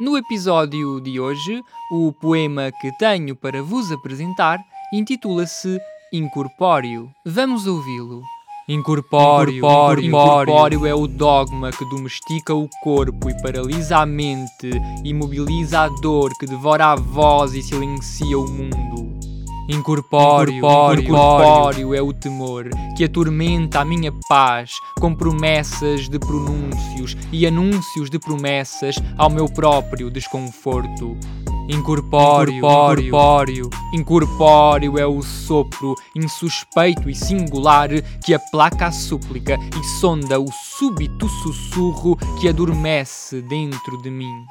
No episódio de hoje, o poema que tenho para vos apresentar intitula-se Incorpóreo. Vamos ouvi-lo. Incorpóreo, incorpóreo, incorpóreo é o dogma que domestica o corpo e paralisa a mente, imobiliza a dor que devora a voz e silencia o mundo. Incorpóreo, incorpóreo, incorpóreo é o temor que atormenta a minha paz com promessas de pronúncios e anúncios de promessas ao meu próprio desconforto. Incorpóreo, incorpóreo, incorpóreo é o sopro insuspeito e singular que aplaca a súplica e sonda o súbito sussurro que adormece dentro de mim.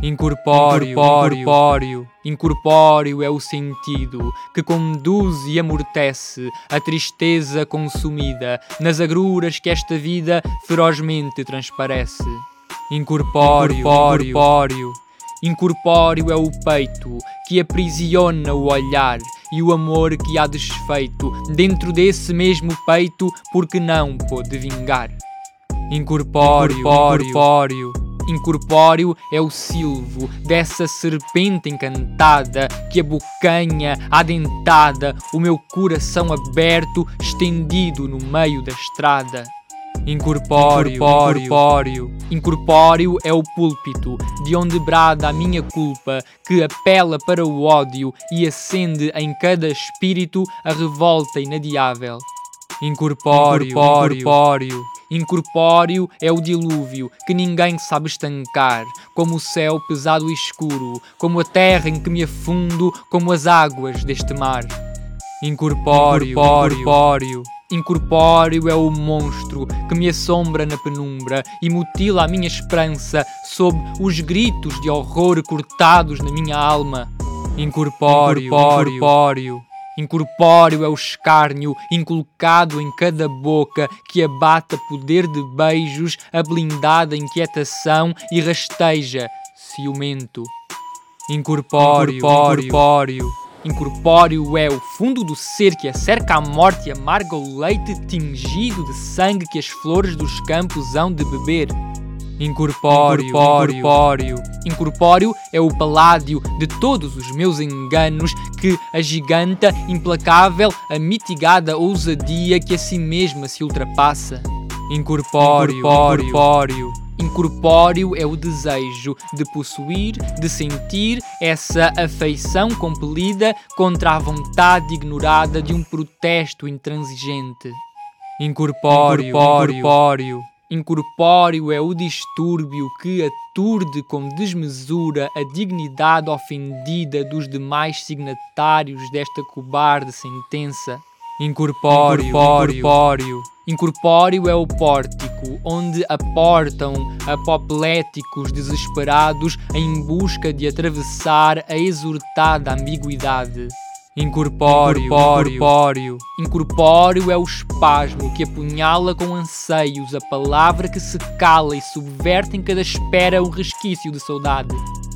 Incorpóreo, incorpóreo, incorpóreo. É o sentido que conduz e amortece a tristeza consumida nas agruras que esta vida ferozmente transparece. Incorpóreo, incorpóreo, incorpóreo. É o peito que aprisiona o olhar e o amor que há desfeito dentro desse mesmo peito porque não pôde vingar. Incorpóreo, incorpóreo, incorpóreo é o silvo dessa serpente encantada que abocanha, adentada, o meu coração aberto, estendido no meio da estrada. Incorpóreo, incorpóreo, incorpóreo é o púlpito de onde brada a minha culpa, que apela para o ódio e acende em cada espírito a revolta inadiável. Incorpóreo, incorpóreo, incorpóreo é o dilúvio que ninguém sabe estancar, como o céu pesado e escuro, como a terra em que me afundo, como as águas deste mar. Incorpóreo, incorpóreo, incorpóreo é o monstro que me assombra na penumbra e mutila a minha esperança sob os gritos de horror cortados na minha alma. Incorpóreo, incorpóreo. Incorpóreo é o escárnio inculcado em cada boca que abata poder de beijos, a blindada inquietação e rasteja, ciumento. Incorpóreo, incorpóreo, incorpóreo é o fundo do ser que acerca a morte e amarga o leite tingido de sangue que as flores dos campos hão de beber. Incorpóreo, incorpóreo, incorpóreo é o paládio de todos os meus enganos que agiganta implacável a mitigada ousadia que a si mesma se ultrapassa. Incorpóreo, incorpóreo, incorpóreo é o desejo de possuir, de sentir essa afeição compelida contra a vontade ignorada de um protesto intransigente. Incorpóreo, incorpóreo, Incorpóreo é o distúrbio que aturde com desmesura a dignidade ofendida dos demais signatários desta cobarde sentença. Incorpóreo, incorpóreo, incorpóreo é o pórtico onde aportam apopléticos desesperados em busca de atravessar a exortada ambiguidade. Incorpóreo, incorpóreo, incorpóreo é o espasmo que apunhala com anseios a palavra que se cala e subverte em cada espera um resquício de saudade.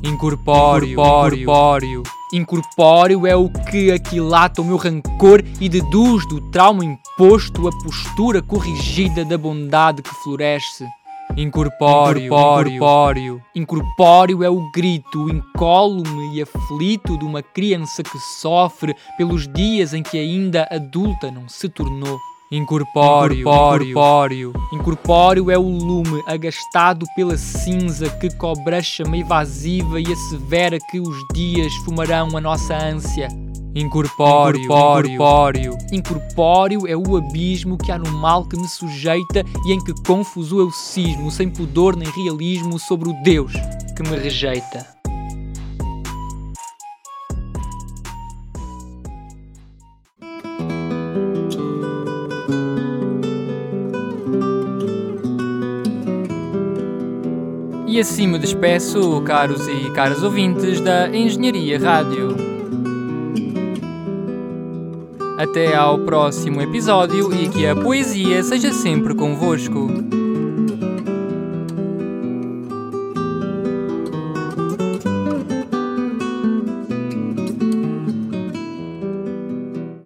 Incorpóreo, incorpóreo, incorpóreo é o que aquilata o meu rancor e deduz do trauma imposto a postura corrigida da bondade que floresce. Incorpóreo, incorpóreo, incorpóreo é o grito incólume e aflito de uma criança que sofre pelos dias em que ainda adulta não se tornou. Incorpóreo, incorpóreo, incorpóreo é o lume agastado pela cinza que cobre a chama evasiva e assevera que os dias fumarão a nossa ânsia. Incorpóreo, incorpóreo, incorpóreo é o abismo que há no mal que me sujeita e em que confuso eu cismo, sem pudor nem realismo, sobre o Deus que me rejeita. E assim me despeço, caros e caras ouvintes da Engenharia Rádio. Até ao próximo episódio e que a poesia seja sempre convosco.